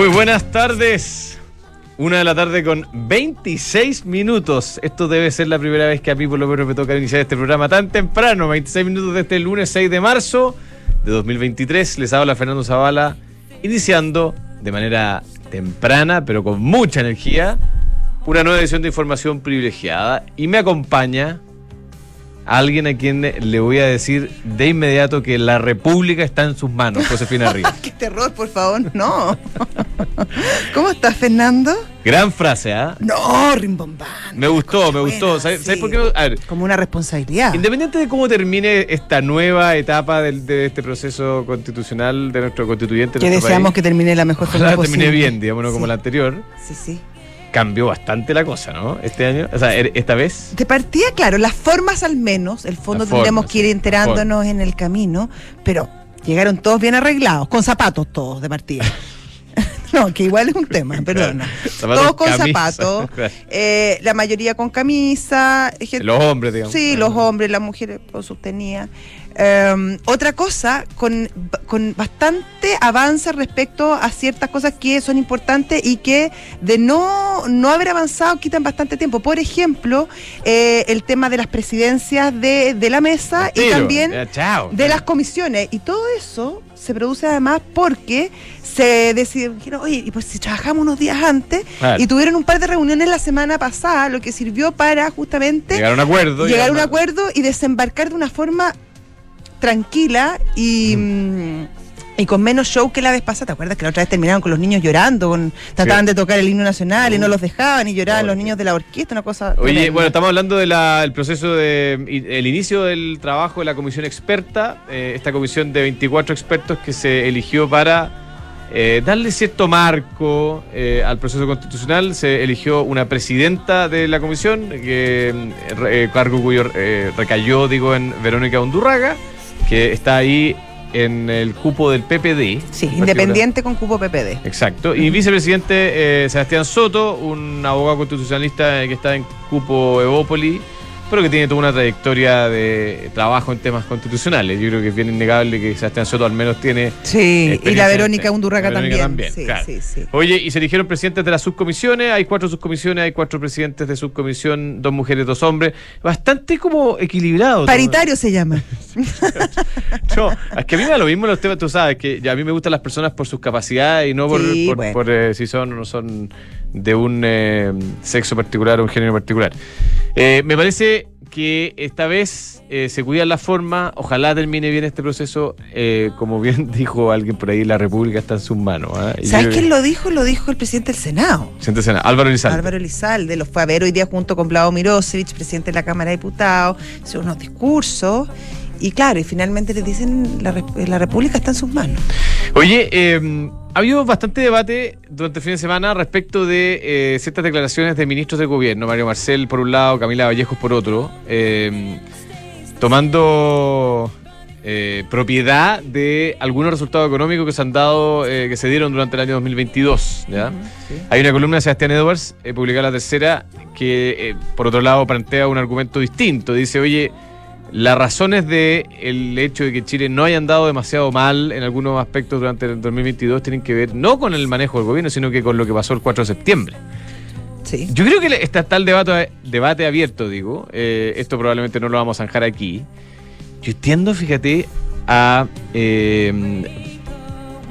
Muy buenas tardes. Una de la tarde con 26 minutos. Esto debe ser la primera vez que a mí por lo menos me toca iniciar este programa tan temprano. 26 minutos de este lunes 6 de marzo de 2023. Les habla Fernando Zavala, iniciando de manera temprana, pero con mucha energía, una nueva edición de información privilegiada. Y me acompaña alguien a quien le voy a decir de inmediato que la República está en sus manos, Josefina Ríos. ¡Qué terror, por favor! No. ¿Cómo estás, Fernando? Gran frase, ¿ah? No, rimbombán. Me gustó, me gustó. ¿Sabes, sí. por qué? A ver, Como una responsabilidad. independiente de cómo termine esta nueva etapa de, este proceso constitucional de nuestro constituyente, que nuestro deseamos país, que termine la mejor forma posible. termine bien, digamos, no como Sí. la anterior, Sí, sí. Cambió bastante la cosa, ¿no? Este año, o sea, er- esta vez. De partida, claro, las formas al menos, el fondo tendremos formas, que ir enterándonos en el camino, pero llegaron todos bien arreglados, con zapatos todos de partida. no, que igual es un tema, perdona. Todos con zapatos, eh, la mayoría con camisa, gente- Los hombres, digamos. Sí, los hombres, las mujeres lo sostenía. Eh, otra cosa, con, con bastante avance respecto a ciertas cosas que son importantes y que de no, no haber avanzado quitan bastante tiempo. Por ejemplo, eh, el tema de las presidencias de, de la mesa y también chao. de las comisiones. Y todo eso se produce además porque se decidieron, oye, y pues si trabajamos unos días antes, y tuvieron un par de reuniones la semana pasada, lo que sirvió para justamente Llegar a un acuerdo. llegar a un acuerdo y desembarcar de una forma tranquila y, mm, y con menos show que la vez pasada. ¿Te acuerdas que la otra vez terminaron con los niños llorando? Con, trataban de tocar el himno nacional y no los dejaban y lloraban los niños de la orquesta, una cosa. Oye, tremenda. bueno, estamos hablando del proceso de el inicio del trabajo de la comisión experta, eh, esta comisión de 24 expertos que se eligió para eh, darle cierto marco eh, al proceso constitucional. Se eligió una presidenta de la comisión, que, mm, eh, cargo cuyo eh, recayó, digo, en Verónica Undurraga, que está ahí en el cupo del PPD. Sí, en independiente con cupo PPD. Exacto. Y vicepresidente eh, Sebastián Soto, un abogado constitucionalista eh, que está en Cupo Evópoli, pero que tiene toda una trayectoria de trabajo en temas constitucionales. Yo creo que es bien innegable que Sebastián Soto al menos tiene. Sí, y la Verónica la Verónica también. Sí, claro. sí, sí. Oye, y se eligieron presidentes de las subcomisiones. Hay cuatro subcomisiones, hay cuatro presidentes de subcomisión, dos mujeres, dos hombres. Bastante como equilibrado. Paritario se llama. No, es que a mí me da lo mismo los temas, tú sabes, que a mí me gustan las personas por sus capacidades y no por, Sí, por- bueno. por, eh, si son o no son de un eh, sexo particular o un género particular. Eh, me parece que esta vez eh, se cuida la forma, ojalá termine bien este proceso, como bien dijo alguien por ahí, la República está en sus manos. ¿ah? ¿Sabes quién lo dijo? Lo dijo el presidente del Senado. Siéntese, Álvaro Elizalde. Álvaro Elizalde los fue a ver hoy día junto con Vlado Mirosevich, presidente de la Cámara de Diputados, hizo unos discursos. Y claro, y finalmente le dicen la, la República está en sus manos. Oye, eh, ha habido bastante debate durante el fin de semana respecto de eh, ciertas declaraciones de ministros del gobierno, Mario Marcel por un lado, Camila Vallejos por otro, eh, tomando eh, propiedad de algunos resultados económicos que se han dado, eh, que se dieron durante el año 2022. ¿ya? Hay una columna de Sebastián Edwards, eh, publicada la tercera, que por otro lado plantea un argumento distinto. Dice, oye, las razones de el hecho de que Chile no haya andado demasiado mal en algunos aspectos durante el 2022 tienen que ver no con el manejo del gobierno, sino que con lo que pasó el 4 de septiembre. Sí. Yo creo que está, el debate, debate abierto, digo. Eh, esto probablemente no lo vamos a zanjar aquí. Yo tiendo, fíjate, a eh,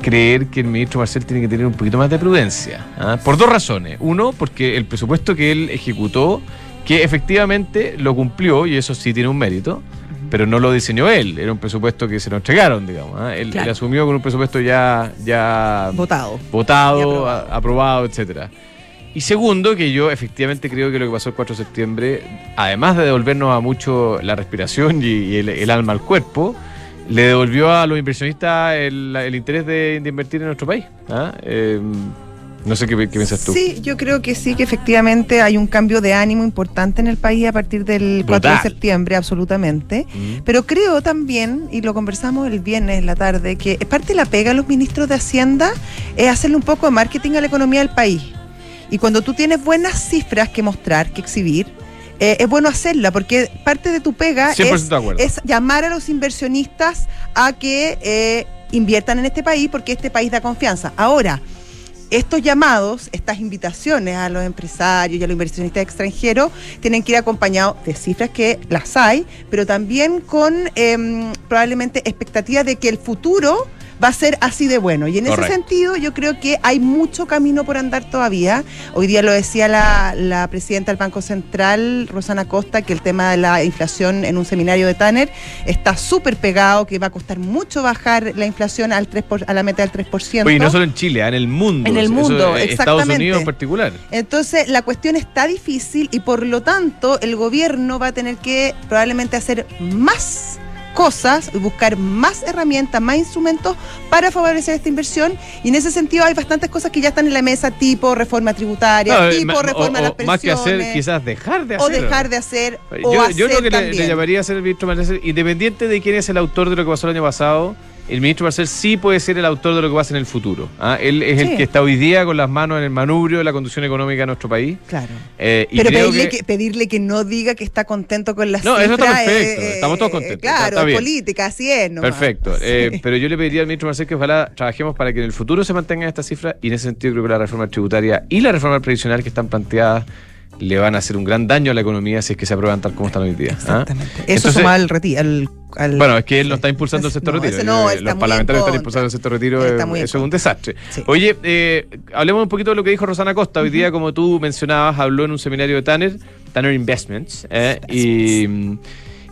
creer que el ministro Marcel tiene que tener un poquito más de prudencia. ¿ah? Por dos razones. Uno, porque el presupuesto que él ejecutó, que efectivamente lo cumplió, y eso sí tiene un mérito, pero no lo diseñó él. Era un presupuesto que se lo entregaron, digamos. ¿ah? Él, asumió con un presupuesto ya, ya Votado. Votado, aprobado. a- aprobado, etcétera. Y segundo, que yo efectivamente creo que lo que pasó el 4 de septiembre, además de devolvernos a mucho la respiración y, y el, el alma al cuerpo, le devolvió a los inversionistas el, el interés de, de invertir en nuestro país. ¿ah? Eh, no sé qué, qué piensas tú. Sí, yo creo que sí, que efectivamente hay un cambio de ánimo importante en el país a partir del 4 de septiembre, absolutamente. Mm. Pero creo también, y lo conversamos el viernes en la tarde, que parte de la pega a los ministros de Hacienda es hacerle un poco de marketing a la economía del país. Y cuando tú tienes buenas cifras que mostrar, que exhibir, eh, es bueno hacerla, porque parte de tu pega 100% es, es llamar a los inversionistas a que eh, inviertan en este país, porque este país da confianza. Ahora, estos llamados, estas invitaciones a los empresarios y a los inversionistas extranjeros tienen que ir acompañados de cifras que las hay, pero también con em, probablemente expectativas de que el futuro va a ser así de bueno. Y en ese sentido yo creo que hay mucho camino por andar todavía. Hoy día lo decía la, la presidenta del Banco Central, Rosana Costa, que el tema de la inflación en un seminario de Tanner está súper pegado, que va a costar mucho bajar la inflación al 3 a la meta del 3%. Oye, no solo en Chile, en el mundo. En el mundo, exactamente. Estados Unidos en particular. Entonces, la cuestión está difícil y por lo tanto el gobierno va a tener que probablemente hacer más cosas, buscar más herramientas, más instrumentos para favorecer esta inversión. Y en ese sentido hay bastantes cosas que ya están en la mesa, tipo reforma tributaria, tipo reforma de las pensiones. Más que hacer, quizás dejar de hacer. O dejar de hacer. O yo, yo lo que le, llamaría a ser el ministro independiente de quién es el autor de lo que pasó el año pasado, el ministro Marcel sí puede ser el autor de lo que pasa en el futuro. ¿ah? Él es el que está hoy día con las manos en el manubrio de la conducción económica de nuestro país. Claro. Eh, Pero pedirle que... pedirle que no diga que está contento con las No, eso está perfecto. Estamos todos contentos. Claro, política, así es. Perfecto. Eh, pero yo le pediría al ministro Marcel que ojalá trabajemos para que en el futuro se mantengan estas cifras y en ese sentido creo que la reforma tributaria y la reforma previsional que están planteadas le van a hacer un gran daño a la economía si es que se aprueban tal como están hoy día. ¿ah? Exactamente. Eso suma al retiro. bueno, es que él no está impulsando el sector retiro. Eh, los parlamentarios están impulsando el sector retiro. Eh, eso es un desastre. Oye, eh, hablemos un poquito de lo que dijo Rosana Costa. Hoy día, como tú mencionabas, habló en un seminario de Tanner, Tanner Investments, y,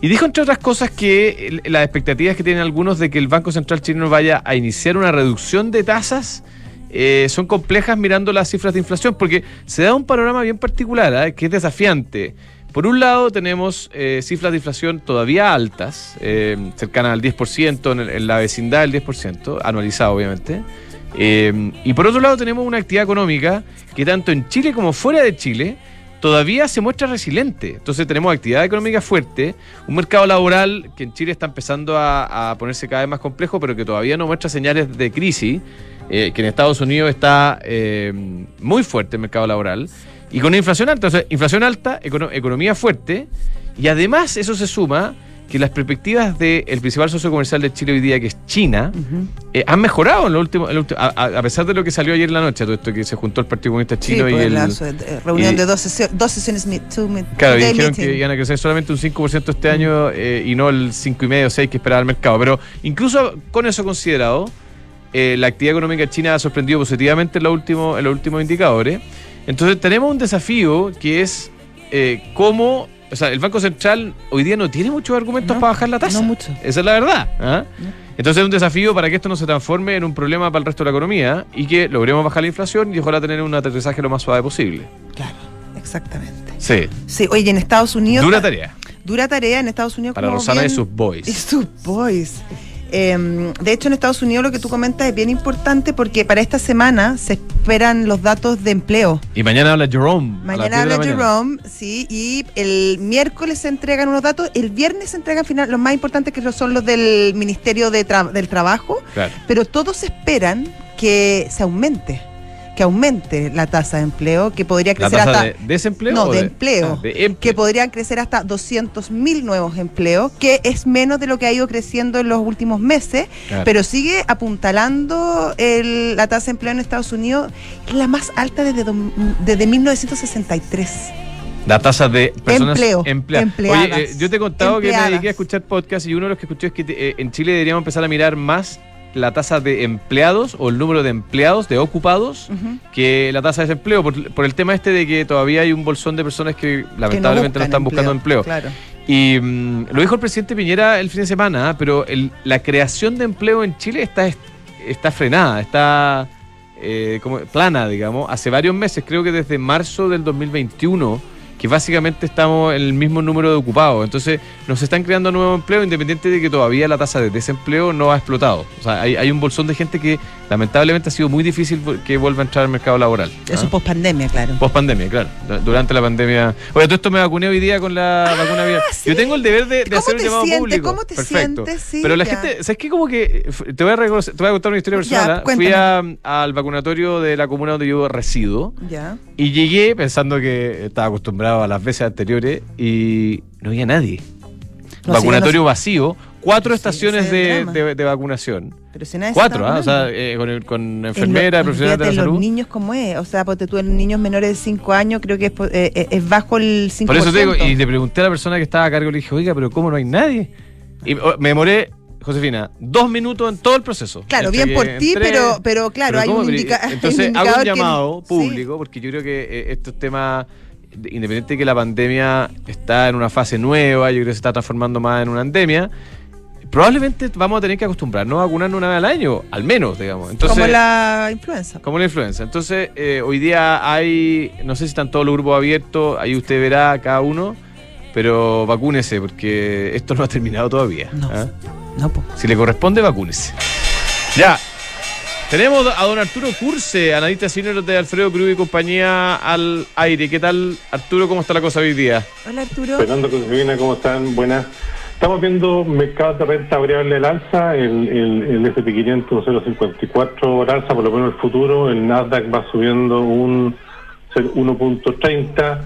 y dijo, entre otras cosas, que las expectativas que tienen algunos de que el Banco Central chileno vaya a iniciar una reducción de tasas eh, son complejas mirando las cifras de inflación, porque se da un panorama bien particular, ¿eh? que es desafiante. Por un lado tenemos eh, cifras de inflación todavía altas, cercanas al 10%, en, en, la vecindad del 10%, anualizado obviamente. y por otro lado tenemos una actividad económica que tanto en Chile como fuera de Chile todavía se muestra resiliente. Entonces tenemos actividad económica fuerte, un mercado laboral que en Chile está empezando a, a ponerse cada vez más complejo, pero que todavía no muestra señales de crisis. Eh, que en Estados Unidos está eh, muy fuerte el mercado laboral, y con inflación alta, o sea, inflación alta, economía fuerte, y además eso se suma que las perspectivas del principal socio comercial de Chile hoy día, que es China, eh, han mejorado en lo último, a, pesar de lo que salió ayer en la noche, todo esto que se juntó el Partido Comunista Chino y pues, el... La reunión de dos, sesiones. claro, y dijeron que iban a crecer solamente un 5% este año y no el 5,5 o 6 que esperaba el mercado. Pero incluso con eso considerado, eh, la actividad económica china ha sorprendido positivamente en, los últimos, en los últimos indicadores. Entonces tenemos un desafío que es eh, cómo, o sea, el Banco Central hoy día no tiene muchos argumentos para bajar la tasa. No mucho. Esa es la verdad. ¿ah? Entonces es un desafío para que esto no se transforme en un problema para el resto de la economía y que logremos bajar la inflación y ojalá tener un aterrizaje lo más suave posible. Claro, exactamente. Sí. Sí, oye, en Estados Unidos... Dura tarea. Dura tarea en Estados Unidos. Para Rosana y sus boys. Y sus boys. Em, de hecho, en Estados Unidos lo que tú comentas es bien importante porque para esta semana se esperan los datos de empleo. Y mañana habla Jerome. Mañana habla Jerome, sí, y el miércoles se entregan unos datos, el viernes se entregan final, los más importantes que son los del Ministerio de del Trabajo, pero todos esperan que se aumente que aumente la tasa de empleo, que podría crecer hasta... De ¿Desempleo? No, de, empleo. Ah, que podrían crecer hasta 200.000 nuevos empleos, que es menos de lo que ha ido creciendo en los últimos meses, pero sigue apuntalando la tasa de empleo en Estados Unidos, es la más alta desde, desde 1963. La tasa de personas Empleo, empleadas. Oye, eh, yo te he contado que me dediqué a escuchar podcast y uno de los que escuché es que eh, en Chile deberíamos empezar a mirar más la tasa de empleados o el número de empleados, de ocupados, que la tasa de desempleo, por, el tema este de que todavía hay un bolsón de personas que lamentablemente no, están buscando empleo. Y mm, lo dijo el presidente Piñera el fin de semana, pero la creación de empleo en Chile está, está frenada, está eh, como plana, digamos. Hace varios meses, creo que desde marzo del 2021 que básicamente estamos en el mismo número de ocupados. Entonces, nos están creando nuevos empleos independiente de que todavía la tasa de desempleo no ha explotado. O sea, hay, un bolsón de gente que lamentablemente ha sido muy difícil que vuelva a entrar al mercado laboral. Eso ¿ah? post pandemia, claro. Post pandemia, claro. Durante la pandemia. Oye, todo esto me vacuné hoy día con la ah, vacuna vía. Yo tengo el deber de, hacer un llamado público. ¿Cómo te Perfecto. sientes? Sí, Pero la gente, ¿sabes qué? Como que te voy a, te voy a contar una historia personal. ¿ah? Fui al vacunatorio de la comuna donde yo resido. Ya. Y llegué pensando que estaba acostumbrado a las veces anteriores y no había nadie. vacunatorio vacío, cuatro estaciones de, vacunación. Pero si Cuatro, ¿ah? o sea, eh, con, con En lo- enfermeras, profesionales de la salud. los niños como es, o sea, porque tú en niños menores de 5 años creo que es, eh, eh, es bajo el 5%. Por eso te digo, y le pregunté a la persona que estaba a cargo, le dije, oiga, pero ¿cómo no hay nadie? Y oh, me demoré, Josefina, dos minutos en todo el proceso. Claro, Entre bien por ti, pero, pero claro, Pero hay ¿cómo? un, hay un Entonces hago indicador un que- llamado sí. público, porque yo creo que eh, estos temas, de- independiente de que la pandemia está en una fase nueva, yo creo que se está transformando más en una endemia, probablemente vamos a tener que acostumbrarnos a vacunarnos una vez al año, al menos, digamos. Entonces, como la influenza. como la influenza. Entonces, eh, hoy día hay, no sé si están todos los grupos abiertos, ahí usted verá cada uno, pero vacúnese, porque esto no ha terminado todavía. No. ¿ah? No, po. Si le corresponde, vacúnese. Ya. Tenemos a don Arturo Curse, analista senior de Alfredo Cruz y compañía al aire. ¿Qué tal, Arturo? ¿Cómo está la cosa hoy día? Hola Arturo. Fernando ¿cómo están? Buenas. Estamos viendo mercados de renta variable al alza, el, el, el S&P 500 0.54 al alza, por lo menos el futuro, el Nasdaq va subiendo un 1.30.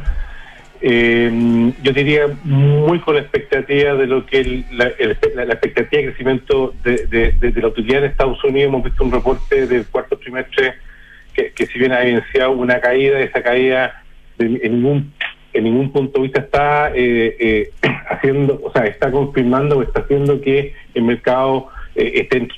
Eh, yo diría muy con la expectativa de lo que el- la, la- expectativa de crecimiento de, de- la utilidad en Estados Unidos. Hemos visto un reporte del cuarto trimestre que, si bien ha evidenciado una caída, esa caída en ningún en ningún punto de vista está eh, eh, haciendo, o sea, está confirmando o está haciendo que el mercado eh, esté,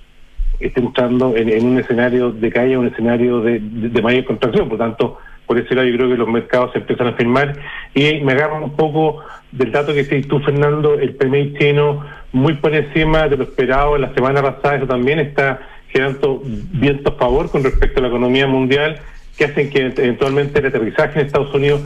esté entrando en, un escenario de caída, un escenario de, de- mayor contracción. Por tanto, por ese lado yo creo que los mercados se empiezan a firmar y me agarro un poco del dato que decís tú, Fernando, el PMI chino muy por encima de lo esperado la semana pasada, eso también está generando viento a favor con respecto a la economía mundial que hacen que eventualmente el aterrizaje en Estados Unidos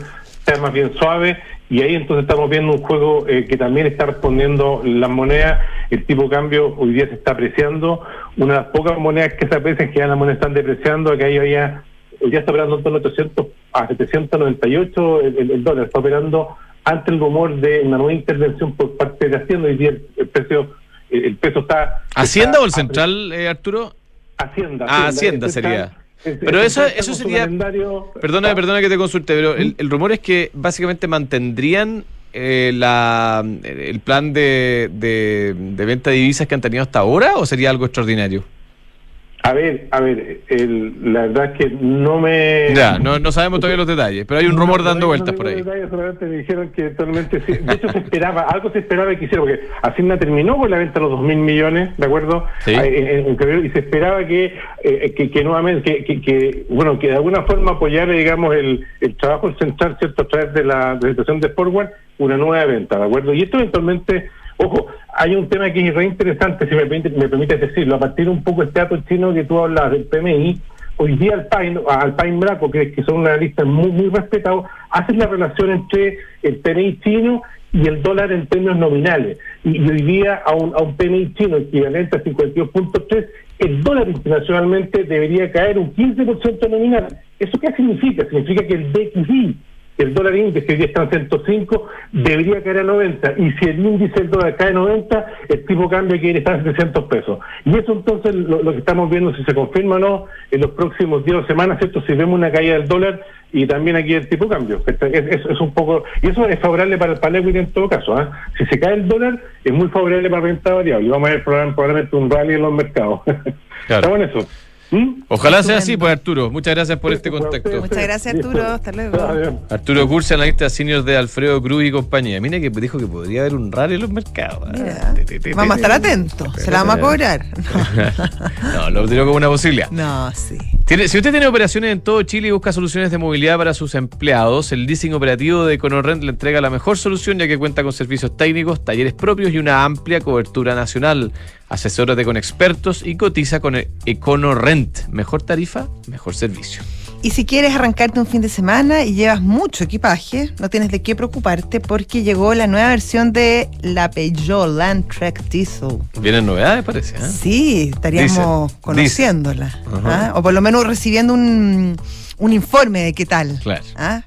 sea más bien suave y ahí entonces estamos viendo un juego eh, que también está respondiendo las monedas, el tipo de cambio hoy día se está apreciando, una de las pocas monedas que se aprecian que ya las monedas están depreciando, que ahí ya, hoy día está operando en torno a 800 a 798 el, el- el dólar, está operando ante el rumor de una nueva intervención por parte de Hacienda, hoy día el, el precio el, peso está... ¿Hacienda está o el Central, eh, Arturo? Hacienda. Ah, Hacienda El sería. Pero eso- eso sería- Perdona, perdona que te consulte, pero el, el rumor es que básicamente mantendrían eh, la, el plan de, de, de venta de divisas que han tenido hasta ahora o sería algo extraordinario? A ver, a ver, el- la verdad es que no me... Ya, no, no sabemos todavía los detalles, pero hay un rumor No, dando vueltas no por ahí. detalles, solamente me dijeron que totalmente sí. De hecho, se esperaba, algo se esperaba que hiciera, porque Hacienda terminó con la venta de los dos mil millones, ¿de acuerdo? Sí. Y se esperaba que, eh, que, que nuevamente, que, que, que, bueno, que de alguna forma apoyara, digamos, el, el trabajo central, ¿cierto?, a través de la, situación de Forward, una nueva venta, ¿de acuerdo? Y esto eventualmente. Ojo, hay un tema que es re interesante, si me permite, me permite decirlo, a partir un poco este dato chino que tú hablas del PMI, hoy día Alpine, Alpine Braco, que, que son analistas muy, muy respetados, hacen la relación entre el PMI chino y el dólar en términos nominales. Y, hoy día a un, a un PMI chino equivalente a 52.3, el dólar internacionalmente debería caer un 15% nominal. ¿Eso qué significa? Significa que el DXY, el dólar índice que hoy está en 105, debería caer a 90. Y si el índice del dólar cae a 90, el tipo de cambio quiere estar en 700 pesos. Y eso entonces lo, lo que estamos viendo, si se confirma o no, en los próximos días o semanas, ¿cierto? Si vemos una caída del dólar y también aquí el tipo cambio. Es, es- es un poco, y eso es favorable para el panel en todo caso. ¿ah? Si se cae el dólar, es muy favorable para la renta variable. Y vamos a ver probablemente, un rally en los mercados. Estamos en eso. ¿Mm? Ojalá sea así, pues Arturo. Muchas gracias por este contacto. Muchas gracias, Arturo. Hasta luego. Arturo Curse, analista senior de Alfredo Cruz y compañía. Mira que dijo que podría haber un rally en los mercados. ¿eh? Mira, Te, te, te, vamos a estar te. atentos. Se la vamos a cobrar. no, lo tiró como una posibilidad. No, sí. Si usted tiene operaciones en todo Chile y busca soluciones de movilidad para sus empleados, el leasing operativo de EconoRent le entrega la mejor solución ya que cuenta con servicios técnicos, talleres propios y una amplia cobertura nacional. Asesórate con expertos y cotiza con EconoRent. Mejor tarifa, mejor servicio. Y si quieres arrancarte un fin de semana y llevas mucho equipaje, no tienes de qué preocuparte porque llegó la nueva versión de la Peugeot Landtrek Diesel. Vienen novedades, parece. ¿eh? Sí, estaríamos Dicen, conociéndola. Ajá. ¿ah? O por lo menos recibiendo un, un informe de qué tal. Claro. ¿ah?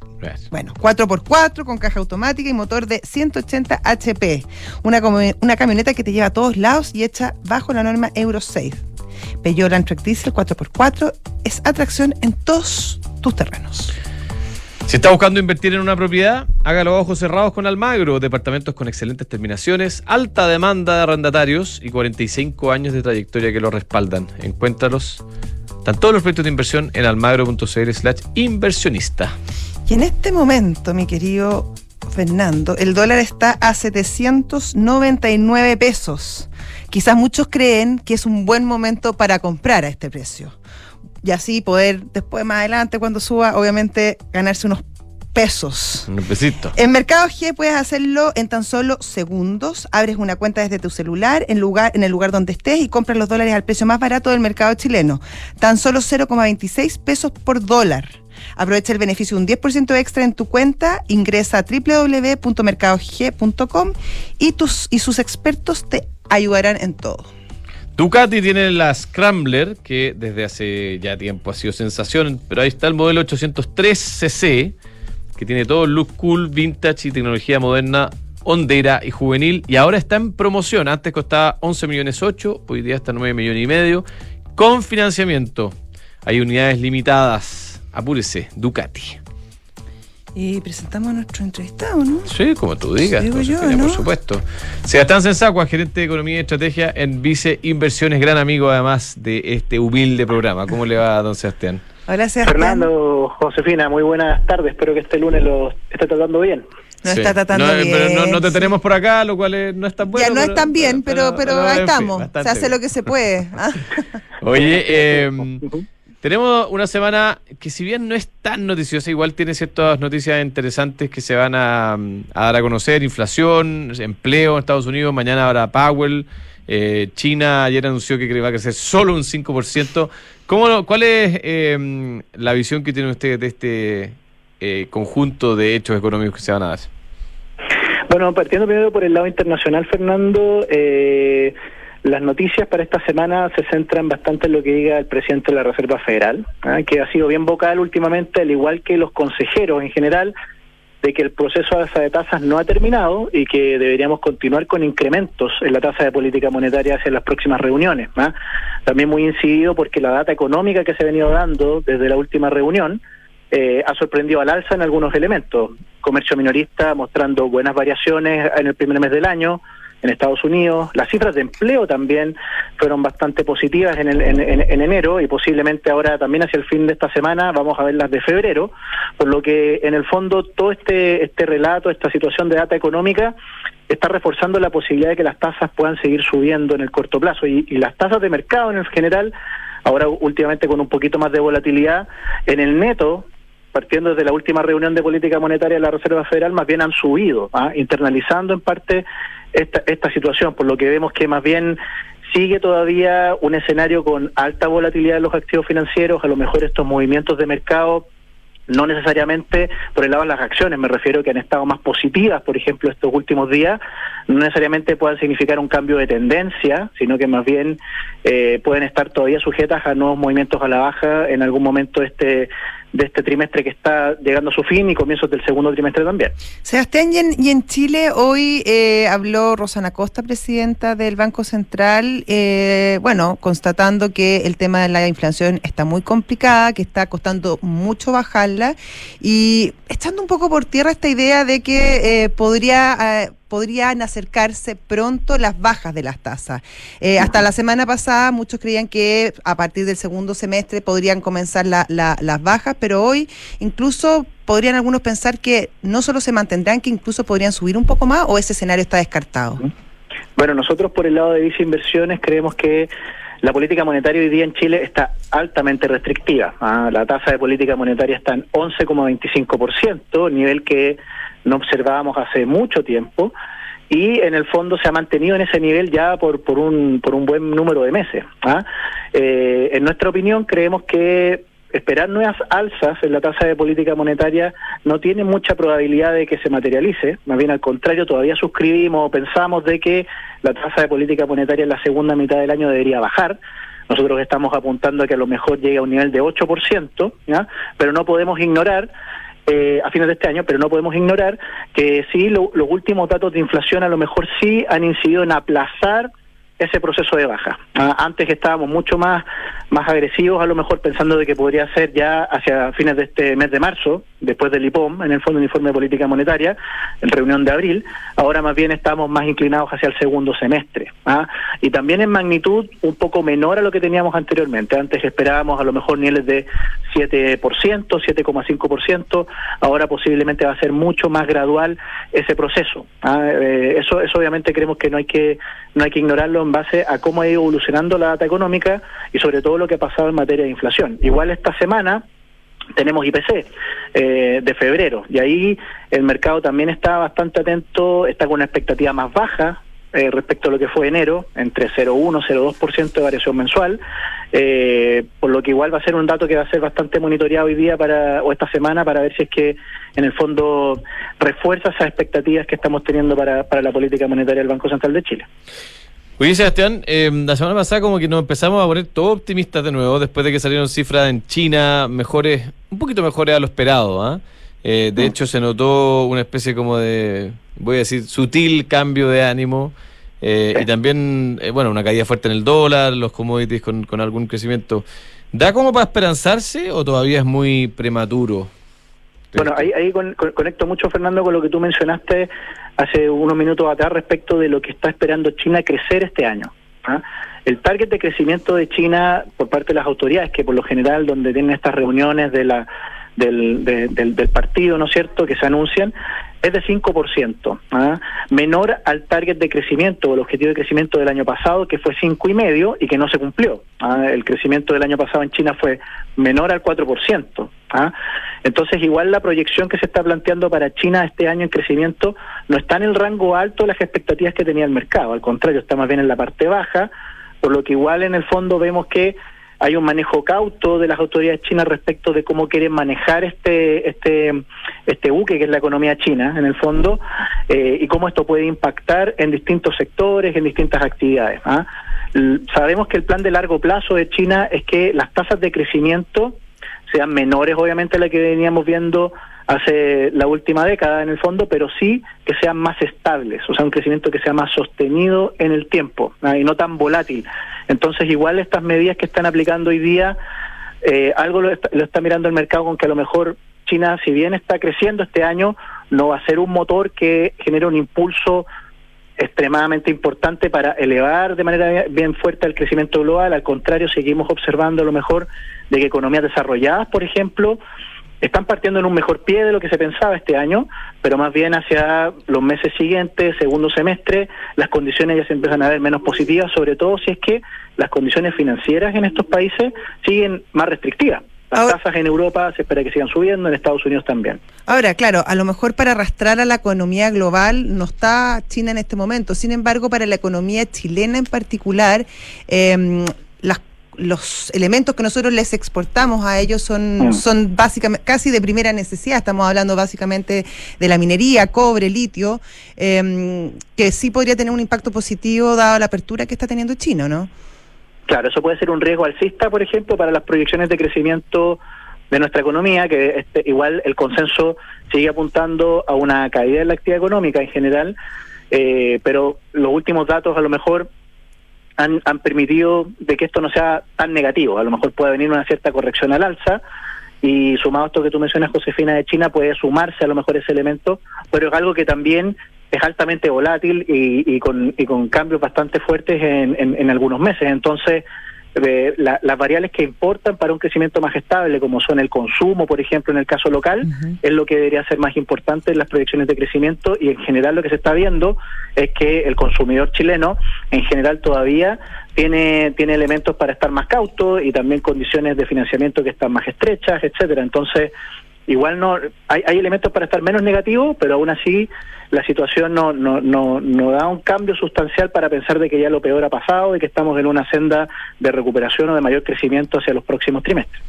Bueno, 4x4 con caja automática y motor de 180 HP. Una, una camioneta que te lleva a todos lados y hecha bajo la norma Euro 6. Peugeot Landtrek Diesel 4x4 es atracción en todos tus terrenos. Si está buscando invertir en una propiedad, hágalo a ojos cerrados con Almagro. Departamentos con excelentes terminaciones, alta demanda de arrendatarios y 45 años de trayectoria que lo respaldan. Encuéntralos. Están todos los proyectos de inversión en almagro.cl slash inversionista. Y en este momento, mi querido Fernando, el dólar está a 799 pesos. Quizás muchos creen que es un buen momento para comprar a este precio. Y así poder, después más adelante, cuando suba, obviamente ganarse unos pesos. Un pesito. En Mercado G puedes hacerlo en tan solo segundos. Abres una cuenta desde tu celular en, lugar, en el lugar donde estés y compras los dólares al precio más barato del mercado chileno. Tan solo 0,26 pesos por dólar. Aprovecha el beneficio de un 10% extra en tu cuenta, ingresa a www.mercadog.com y, tus, y sus expertos te ayudarán en todo. Ducati tiene la Scrambler, que desde hace ya tiempo ha sido sensación, pero ahí está el modelo 803cc, que tiene todo look cool, vintage y tecnología moderna, hondera y juvenil, y ahora está en promoción. Antes costaba 11 millones 8, hoy día está 9 millones y medio, con financiamiento. Hay unidades limitadas. Apúrese, Ducati. Y presentamos a nuestro entrevistado, ¿no? Sí, como tú digas. Digo yo, ¿no? por supuesto. Sebastián Sensacua, gerente de Economía y Estrategia en Vice Inversiones, gran amigo además de este humilde programa. ¿Cómo le va, don Sebastián? Hola, Sebastián. Fernando, Josefina, muy buenas tardes. Espero que este lunes lo esté tratando bien. No Sí. está tratando No, bien. pero no, no te sí. tenemos por acá, lo cual es- no es tan bueno. ya no pero- es tan bien, pero, pero, ahí estamos. Se hace bien. lo que se puede. ¿ah? Oye, eh. Tenemos una semana que si bien no es tan noticiosa, igual tiene ciertas noticias interesantes que se van a, a dar a conocer. Inflación, empleo en Estados Unidos, mañana habrá Powell. eh, China ayer anunció que va a crecer solo un 5%. ¿Cómo, ¿Cuál es eh, la visión que tienen ustedes de este eh, conjunto de hechos económicos que se van a dar? Bueno, partiendo primero por el lado internacional, Fernando, eh, las noticias para esta semana se centran bastante en lo que diga el presidente de la Reserva Federal, ¿ah? que ha sido bien vocal últimamente, al igual que los consejeros en general, de que el proceso de alza de tasas no ha terminado y que deberíamos continuar con incrementos en la tasa de política monetaria hacia las próximas reuniones. ¿ah? También muy incidido porque la data económica que se ha venido dando desde la última reunión eh, ha sorprendido al alza en algunos elementos. Comercio minorista mostrando buenas variaciones en el primer mes del año en Estados Unidos. Las cifras de empleo también fueron bastante positivas en, el- en- en- en enero y posiblemente ahora también hacia el fin de esta semana vamos a ver las de febrero, por lo que en el fondo todo este, este relato, esta situación de data económica está reforzando la posibilidad de que las tasas puedan seguir subiendo en el corto plazo y, y las tasas de mercado en el general, ahora últimamente con un poquito más de volatilidad, en el neto partiendo desde la última reunión de política monetaria de la Reserva Federal, más bien han subido, ¿ah? internalizando en parte esta, esta situación, por lo que vemos que más bien sigue todavía un escenario con alta volatilidad en los activos financieros, a lo mejor estos movimientos de mercado no necesariamente por el lado de las acciones, me refiero que han estado más positivas, por ejemplo, estos últimos días, no necesariamente puedan significar un cambio de tendencia, sino que más bien eh, pueden estar todavía sujetas a nuevos movimientos a la baja en algún momento este de este trimestre que está llegando a su fin y comienzos del segundo trimestre también. Sebastián, y en, Chile hoy eh, habló Rosana Costa, presidenta del Banco Central, eh, bueno, constatando que el tema de la inflación está muy complicada, que está costando mucho bajarla y echando un poco por tierra esta idea de que eh, podría... podrían acercarse pronto las bajas de las tasas. Eh, hasta la semana pasada muchos creían que a partir del segundo semestre podrían comenzar la- la- las bajas, pero hoy incluso podrían algunos pensar que no solo se mantendrán, que incluso podrían subir un poco más o ese escenario está descartado. Bueno, nosotros por el lado de Visa Inversiones creemos que la política monetaria hoy día en Chile está altamente restrictiva. ¿ah? La tasa de política monetaria está en 11,25%, nivel que no observábamos hace mucho tiempo, y en el fondo se ha mantenido en ese nivel ya por, por, un, por un buen número de meses. ¿ah? Eh, en nuestra opinión creemos que esperar nuevas alzas en la tasa de política monetaria no tiene mucha probabilidad de que se materialice, más bien al contrario, todavía suscribimos o pensamos de que la tasa de política monetaria en la segunda mitad del año debería bajar. Nosotros estamos apuntando a que a lo mejor llegue a un nivel de 8%, ¿ya? pero no podemos ignorar eh, a fines de este año, pero no podemos ignorar que sí, lo- los últimos datos de inflación a lo mejor sí han incidido en aplazar ese proceso de baja. Ah, antes estábamos mucho más más agresivos, a lo mejor pensando de que podría ser ya hacia fines de este mes de marzo, después del IPOM, en el Fondo de Informe de Política Monetaria, en reunión de abril. Ahora más bien estamos más inclinados hacia el segundo semestre. ¿ah? Y también en magnitud un poco menor a lo que teníamos anteriormente. Antes esperábamos a lo mejor niveles de 7%, 7,5%. Ahora posiblemente va a ser mucho más gradual ese proceso. ¿ah? Eh, eso, eso obviamente creemos que no hay que no hay que ignorarlo en base a cómo ha ido evolucionando la data económica y sobre todo lo que ha pasado en materia de inflación. Igual esta semana tenemos IPC eh, de febrero y ahí el mercado también está bastante atento, está con una expectativa más baja eh, respecto a lo que fue enero, entre 0,1 0,2% de variación mensual, eh, por lo que igual va a ser un dato que va a ser bastante monitoreado hoy día para o esta semana para ver si es que en el fondo refuerza esas expectativas que estamos teniendo para, para la política monetaria del Banco Central de Chile. Oye, Sebastián, eh, la semana pasada como que nos empezamos a poner todo optimistas de nuevo después de que salieron cifras en China mejores, un poquito mejores a lo esperado. ¿ah? Eh, de mm. hecho, se notó una especie como de, voy a decir, sutil cambio de ánimo. Eh, y también, bueno, una caída fuerte en el dólar, los commodities con, con algún crecimiento. ¿Da como para esperanzarse o todavía es muy prematuro? Bueno, ahí, ahí conecto mucho, Fernando, con lo que tú mencionaste hace unos minutos atrás respecto de lo que está esperando China crecer este año. ¿ah? El target de crecimiento de China por parte de las autoridades, que por lo general donde tienen estas reuniones de la del, del, del partido, ¿no es cierto?, que se anuncian, es de 5%, ¿ah? menor al target de crecimiento o el objetivo de crecimiento del año pasado, que fue cinco y medio y que no se cumplió. ¿ah? El crecimiento del año pasado en China fue menor al 4%. ¿ah? Entonces, igual la proyección que se está planteando para China este año en crecimiento no está en el rango alto de las expectativas que tenía el mercado, al contrario, está más bien en la parte baja, por lo que igual en el fondo vemos que hay un manejo cauto de las autoridades chinas respecto de cómo quieren manejar este este este buque que es la economía china en el fondo eh, y cómo esto puede impactar en distintos sectores en distintas actividades ¿ah? sabemos que el plan de largo plazo de China es que las tasas de crecimiento sean menores obviamente a las que veníamos viendo hace la última década en el fondo, pero sí que sean más estables, o sea, un crecimiento que sea más sostenido en el tiempo y no tan volátil. Entonces, igual estas medidas que están aplicando hoy día, eh, algo lo está, mirando el mercado con que a lo mejor China, si bien está creciendo este año, no va a ser un motor que genere un impulso extremadamente importante para elevar de manera bien fuerte el crecimiento global. Al contrario, seguimos observando a lo mejor de que economías desarrolladas, por ejemplo, están partiendo en un mejor pie de lo que se pensaba este año, pero más bien hacia los meses siguientes, segundo semestre, las condiciones ya se empiezan a ver menos positivas, sobre todo si es que las condiciones financieras en estos países siguen más restrictivas. Las tasas en Europa se espera que sigan subiendo, en Estados Unidos también. Ahora, claro, a lo mejor para arrastrar a la economía global no está China en este momento. Sin embargo, para la economía chilena en particular, eh, los elementos que nosotros les exportamos a ellos son, mm. son básicamente casi de primera necesidad. Estamos hablando básicamente de la minería, cobre, litio, em, que sí podría tener un impacto positivo dado la apertura que está teniendo China, ¿no? Claro, eso puede ser un riesgo alcista, por ejemplo, para las proyecciones de crecimiento de nuestra economía, que este, igual el consenso sigue apuntando a una caída de la actividad económica en general, eh, pero los últimos datos a lo mejor han, han permitido de que esto no sea tan negativo. A lo mejor puede venir una cierta corrección al alza y sumado a esto que tú mencionas, Josefina, de China, puede sumarse a lo mejor ese elemento, pero es algo que también es altamente volátil y, y, con, y con cambios bastante fuertes en, en, en algunos meses. Entonces, las variables que importan para un crecimiento más estable, como son el consumo, por ejemplo, en el caso local, es lo que debería ser más importante en las proyecciones de crecimiento y en general lo que se está viendo es que el consumidor chileno en general todavía tiene tiene elementos para estar más cauto y también condiciones de financiamiento que están más estrechas, etcétera. Entonces, igual no hay, hay elementos para estar menos negativos, pero aún así la situación no, no, no, no da un cambio sustancial para pensar de que ya lo peor ha pasado y que estamos en una senda de recuperación o de mayor crecimiento hacia los próximos trimestres.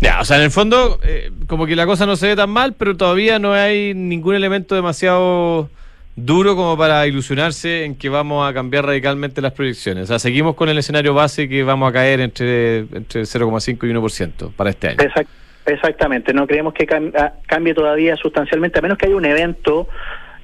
Ya, o sea, en el fondo, eh, como que la cosa no se ve tan mal, pero todavía no hay ningún elemento demasiado duro como para ilusionarse en que vamos a cambiar radicalmente las proyecciones. O sea, seguimos con el escenario base que vamos a caer entre, entre 0,5 y 1% para este año. Exacto. Exactamente, no creemos que ah, cambie todavía sustancialmente, a menos que haya un evento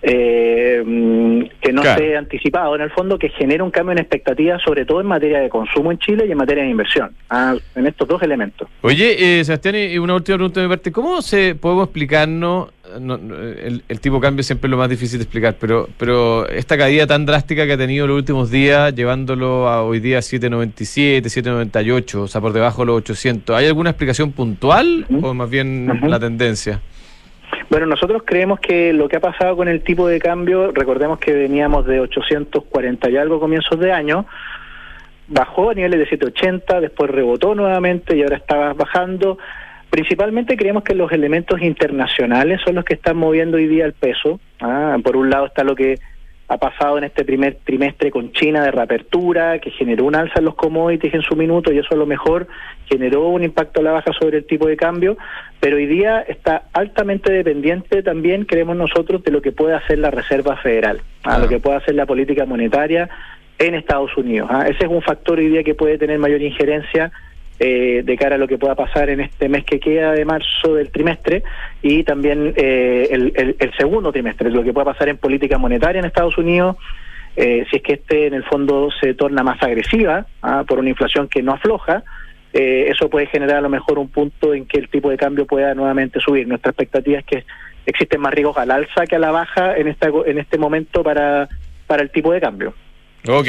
eh, mm, que no Claro. esté anticipado en el fondo, que genere un cambio en expectativas, sobre todo en materia de consumo en Chile y en materia de inversión, ah, en estos dos elementos. Oye, eh, Sebastián, y una última pregunta de mi parte. ¿Cómo se podemos explicarnos? no, no, el, el tipo de cambio siempre es lo más difícil de explicar, pero, pero esta caída tan drástica que ha tenido los últimos días, llevándolo a hoy día 7.97, 7.98, o sea, por debajo de los 800, ¿hay alguna explicación puntual o más bien la tendencia? Bueno, nosotros creemos que lo que ha pasado con el tipo de cambio, recordemos que veníamos de 840 y algo comienzos de año, bajó a niveles de 780, después rebotó nuevamente y ahora está bajando. Principalmente creemos que los elementos internacionales son los que están moviendo hoy día el peso. Ah, por un lado está lo que ha pasado en este primer trimestre con China de reapertura, que generó un alza en los commodities en su minuto y eso a lo mejor generó un impacto a la baja sobre el tipo de cambio, pero hoy día está altamente dependiente también, creemos nosotros, de lo que puede hacer la Reserva Federal, a Ah. lo que puede hacer la política monetaria en Estados Unidos. ¿ah? Ese es un factor hoy día que puede tener mayor injerencia eh, de cara a lo que pueda pasar en este mes que queda de marzo del trimestre y también eh, el, el- el segundo trimestre, lo que pueda pasar en política monetaria en Estados Unidos, eh, si es que este en el fondo se torna más agresiva ¿ah? por una inflación que no afloja, eh, eso puede generar a lo mejor un punto en que el tipo de cambio pueda nuevamente subir. Nuestra expectativa es que existen más riesgos al alza que a la baja en, esta, en este momento para, para el tipo de cambio. Ok.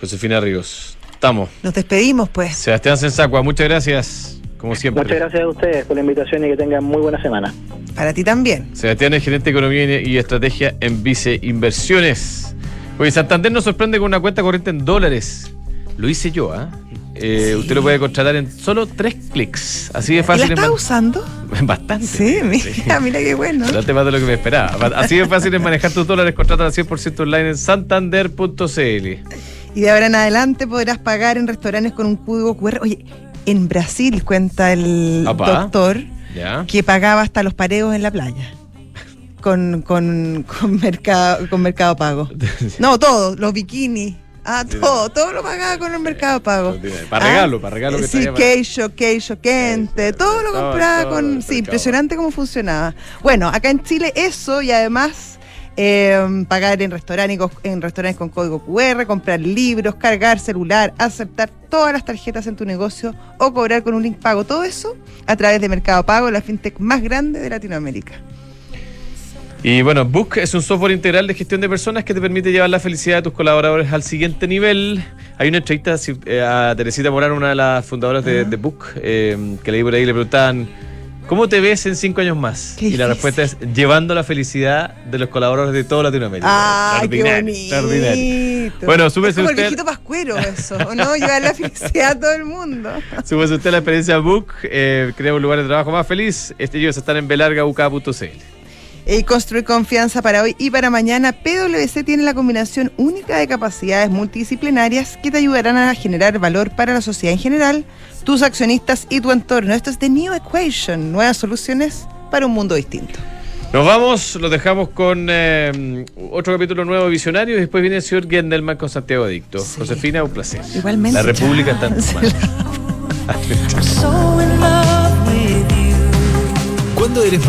Josefina Ríos. Estamos. Nos despedimos, pues. Sebastián Sensacua, muchas gracias, como siempre. Muchas gracias a ustedes por la invitación y que tengan muy buena semana. Para ti también. Sebastián es gerente de Economía y Estrategia en Vice Inversiones. Oye, Santander nos sorprende con una cuenta corriente en dólares. Lo hice yo, ¿ah? Eh, Sí. Usted lo puede contratar en solo tres clics. Así de ¿Y la fácil. es estás man- usando? Bastante. Sí, mira, mira qué bueno. Bastante más de lo que me esperaba. Así de fácil es manejar tus dólares. Contrata al 100% online en santander.cl. Y de ahora en adelante podrás pagar en restaurantes con un código QR. Oye, en Brasil cuenta el doctor que pagaba hasta los pareos en la playa. Con, con, con, mercado, con Mercado Pago. No, todo, los bikinis. Ah, todo, todo lo pagaba con el Mercado Pago. Para regalo, para regalo que Sí, queijo, queijo, quente, todo lo compraba con... Sí, impresionante cómo funcionaba. Bueno, acá en Chile eso y además eh, pagar en restaurantes, con- en restaurantes con código QR, comprar libros, cargar celular, aceptar todas las tarjetas en tu negocio o cobrar con un link pago. Todo eso a través de Mercado Pago, la fintech más grande de Latinoamérica. Y bueno, Book es un software integral de gestión de personas que te permite llevar la felicidad de tus colaboradores al siguiente nivel. Hay una entrevista eh, a Teresita Morán, una de las fundadoras de, de Book, eh, que leí por ahí y le preguntaban, ¿cómo te ves en cinco años más? Qué y la respuesta es, llevando la felicidad de los colaboradores de toda Latinoamérica. ¡Ay, qué Extraordinario, bonito! extraordinario. Bueno, súbese es como usted- el viejito pascuero eso, ¿o no? Llevar la felicidad a todo el mundo. Súbese usted a la experiencia Book, eh, crea un lugar de trabajo más feliz. Este, ellos están en belargauk.cl. Y construir confianza para hoy y para mañana, PwC tiene la combinación única de capacidades multidisciplinarias que te ayudarán a generar valor para la sociedad en general, tus accionistas y tu entorno. Esto es The New Equation, nuevas soluciones para un mundo distinto. Nos vamos, los dejamos con eh, otro capítulo nuevo de Visionario y después viene el señor Gendelman con Santiago Adicto. Sí. Josefina, un placer. Igualmente. La República está en tu Chao. mano. So in love with you. ¿Cuándo eres más